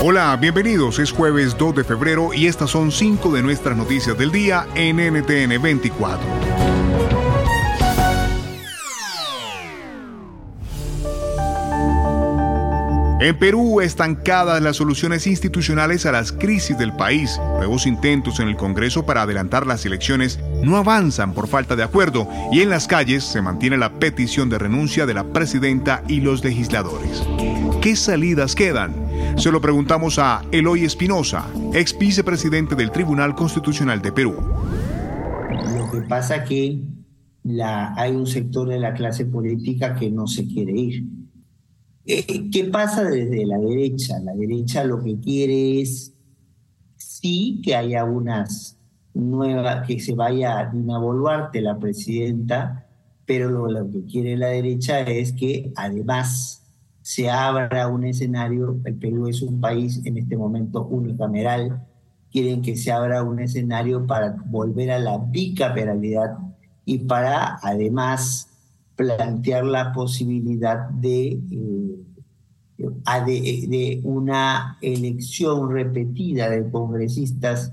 Hola, bienvenidos. Es jueves 2 de febrero y estas son cinco de nuestras noticias del día en NTN 24. En Perú, estancadas las soluciones institucionales a las crisis del país. Nuevos intentos en el Congreso para adelantar las elecciones no avanzan por falta de acuerdo y en las calles se mantiene la petición de renuncia de la presidenta y los legisladores. ¿Qué salidas quedan? Se lo preguntamos a Eloy Espinosa, ex vicepresidente del Tribunal Constitucional de Perú. Lo que pasa es que hay un sector de la clase política que no se quiere ir eh, ¿Qué pasa desde la derecha? La derecha lo que quiere es sí que haya unas nuevas, que se vaya Dina Boluarte, la presidenta, pero lo, que quiere la derecha es que además se abra un escenario, el Perú es un país en este momento unicameral, quieren que se abra un escenario para volver a la bicameralidad y para además plantear la posibilidad de, eh, de, una elección repetida de congresistas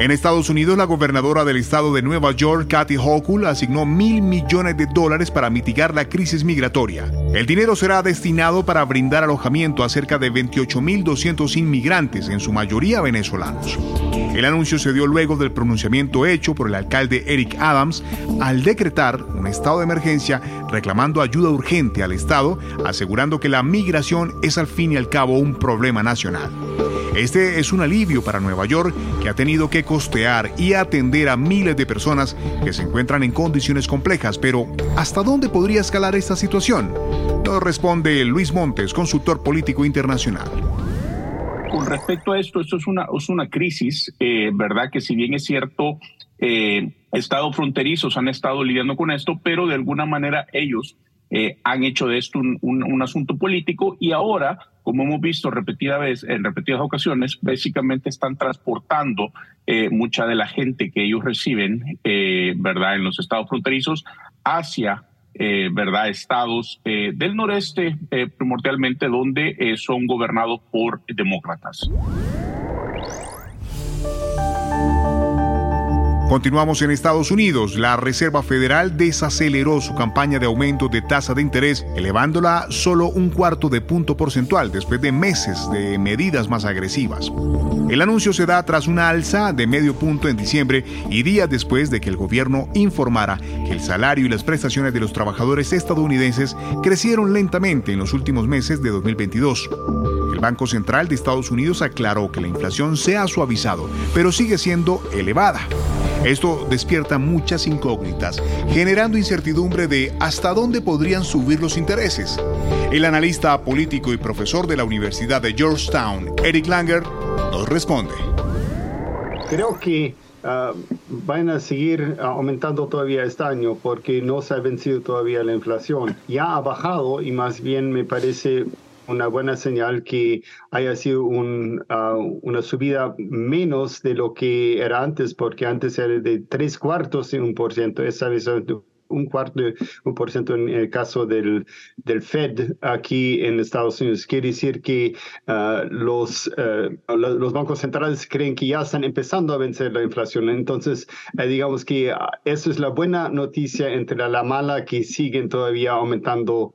En Estados Unidos, la gobernadora del estado de Nueva York, Kathy Hochul, asignó mil millones de dólares para mitigar la crisis migratoria. El dinero será destinado para brindar alojamiento a cerca de 28.200 inmigrantes, en su mayoría venezolanos. El anuncio se dio luego del pronunciamiento hecho por el alcalde Eric Adams al decretar un estado de emergencia reclamando ayuda urgente al Estado, asegurando que la migración es al fin y al cabo un problema nacional. Este es un alivio para Nueva York que ha tenido que costear y atender a miles de personas que se encuentran en condiciones complejas, pero ¿hasta dónde podría escalar esta situación? Nos responde Luis Montes, consultor político internacional. Con respecto a esto, esto es una, es una crisis, eh, ¿verdad? Que si bien es cierto, eh, estados fronterizos han estado lidiando con esto, pero de alguna manera ellos eh, han hecho de esto un, un, asunto político y ahora, como hemos visto repetida vez, en repetidas ocasiones, básicamente están transportando eh, mucha de la gente que ellos reciben, eh, ¿verdad?, en los estados fronterizos hacia, ¿verdad?, estados del noreste, primordialmente donde son gobernados por demócratas. Continuamos en Estados Unidos. La Reserva Federal desaceleró su campaña de aumento de tasa de interés, elevándola solo un cuarto de punto porcentual después de meses de medidas más agresivas. El anuncio se da tras una alza de medio punto en diciembre y días después de que el gobierno informara que el salario y las prestaciones de los trabajadores estadounidenses crecieron lentamente en los últimos meses de 2022. El Banco Central de Estados Unidos aclaró que la inflación se ha suavizado, pero sigue siendo elevada. Esto despierta muchas incógnitas, generando incertidumbre de hasta dónde podrían subir los intereses. El analista político y profesor de la Universidad de Georgetown, Eric Langer, nos responde. Creo que ah, van a seguir aumentando todavía este año porque no se ha vencido todavía la inflación. Ya ha bajado y más bien me parece una buena señal que haya sido ah, una subida menos de lo que era antes, porque antes era de tres cuartos de un por ciento, esa vez un cuarto un por ciento en el caso del, del Fed aquí en Estados Unidos. Quiere decir que ah, los, ah, los bancos centrales creen que ya están empezando a vencer la inflación. Entonces, eh, digamos que eso es la buena noticia entre la mala que siguen todavía aumentando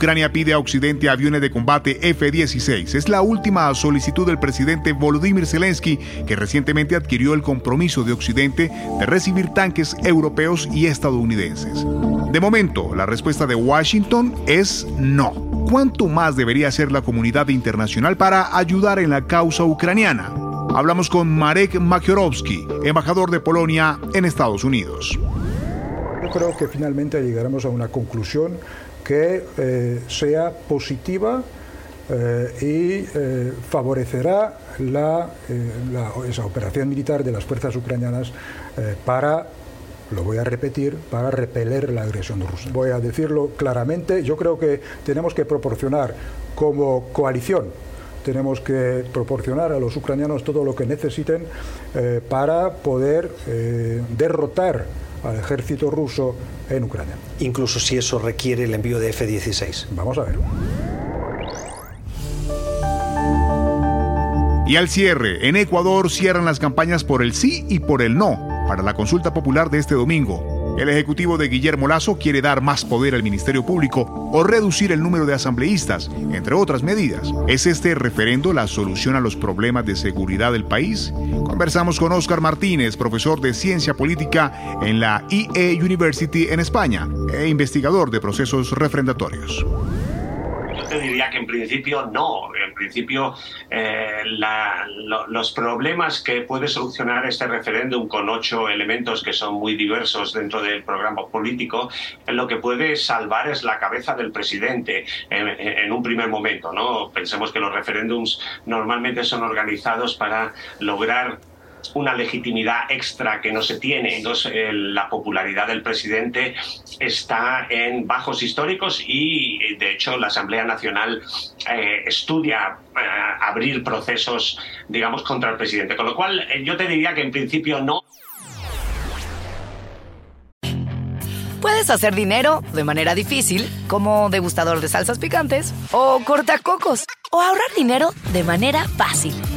Ucrania pide a Occidente aviones de combate F-16. Es la última solicitud del presidente Volodymyr Zelensky, que recientemente adquirió el compromiso de Occidente de recibir tanques europeos y estadounidenses. De momento, la respuesta de Washington es no. ¿Cuánto más debería hacer la comunidad internacional para ayudar en la causa ucraniana? Hablamos con Marek Makiorowski, embajador de Polonia en Estados Unidos. Yo creo que finalmente llegaremos a una conclusión que eh, sea positiva eh, y eh, favorecerá la, esa operación militar de las fuerzas ucranianas para lo voy a repetir, para repeler la agresión rusa. Voy a decirlo claramente, yo creo que tenemos que proporcionar como coalición, tenemos que proporcionar a los ucranianos todo lo que necesiten para poder derrotar al ejército ruso en Ucrania. Incluso si eso requiere el envío de F-16. Vamos a ver. Y al cierre, en Ecuador cierran las campañas por el sí y por el no para la consulta popular de este domingo. El ejecutivo de Guillermo Lazo quiere dar más poder al Ministerio Público o reducir el número de asambleístas, entre otras medidas. ¿Es este referendo la solución a los problemas de seguridad del país? Conversamos con Oscar Martínez, profesor de Ciencia Política en la IE University en España e investigador de procesos refrendatorios te diría que en principio no. En principio, eh, los problemas que puede solucionar este referéndum con ocho elementos que son muy diversos dentro del programa político, lo que puede salvar es la cabeza del presidente en, en un primer momento. ¿no? Pensemos que los referéndums normalmente son organizados para lograr una legitimidad extra que no se tiene. Entonces, la popularidad del presidente está en bajos históricos y, de hecho, la Asamblea Nacional eh, estudia eh, abrir procesos, digamos, contra el presidente. Con lo cual, eh, yo te diría que en principio no. Puedes hacer dinero de manera difícil, como degustador de salsas picantes, o cortacocos, o ahorrar dinero de manera fácil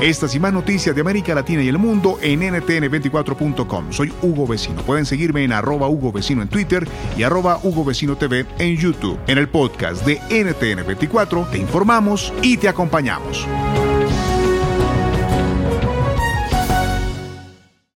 Estas y más noticias de América Latina y el mundo en ntn24.com. Soy Hugo Vecino. Pueden seguirme en arroba Hugo Vecino en Twitter y arroba Hugo Vecino TV en YouTube. En el podcast de NTN24 te informamos y te acompañamos.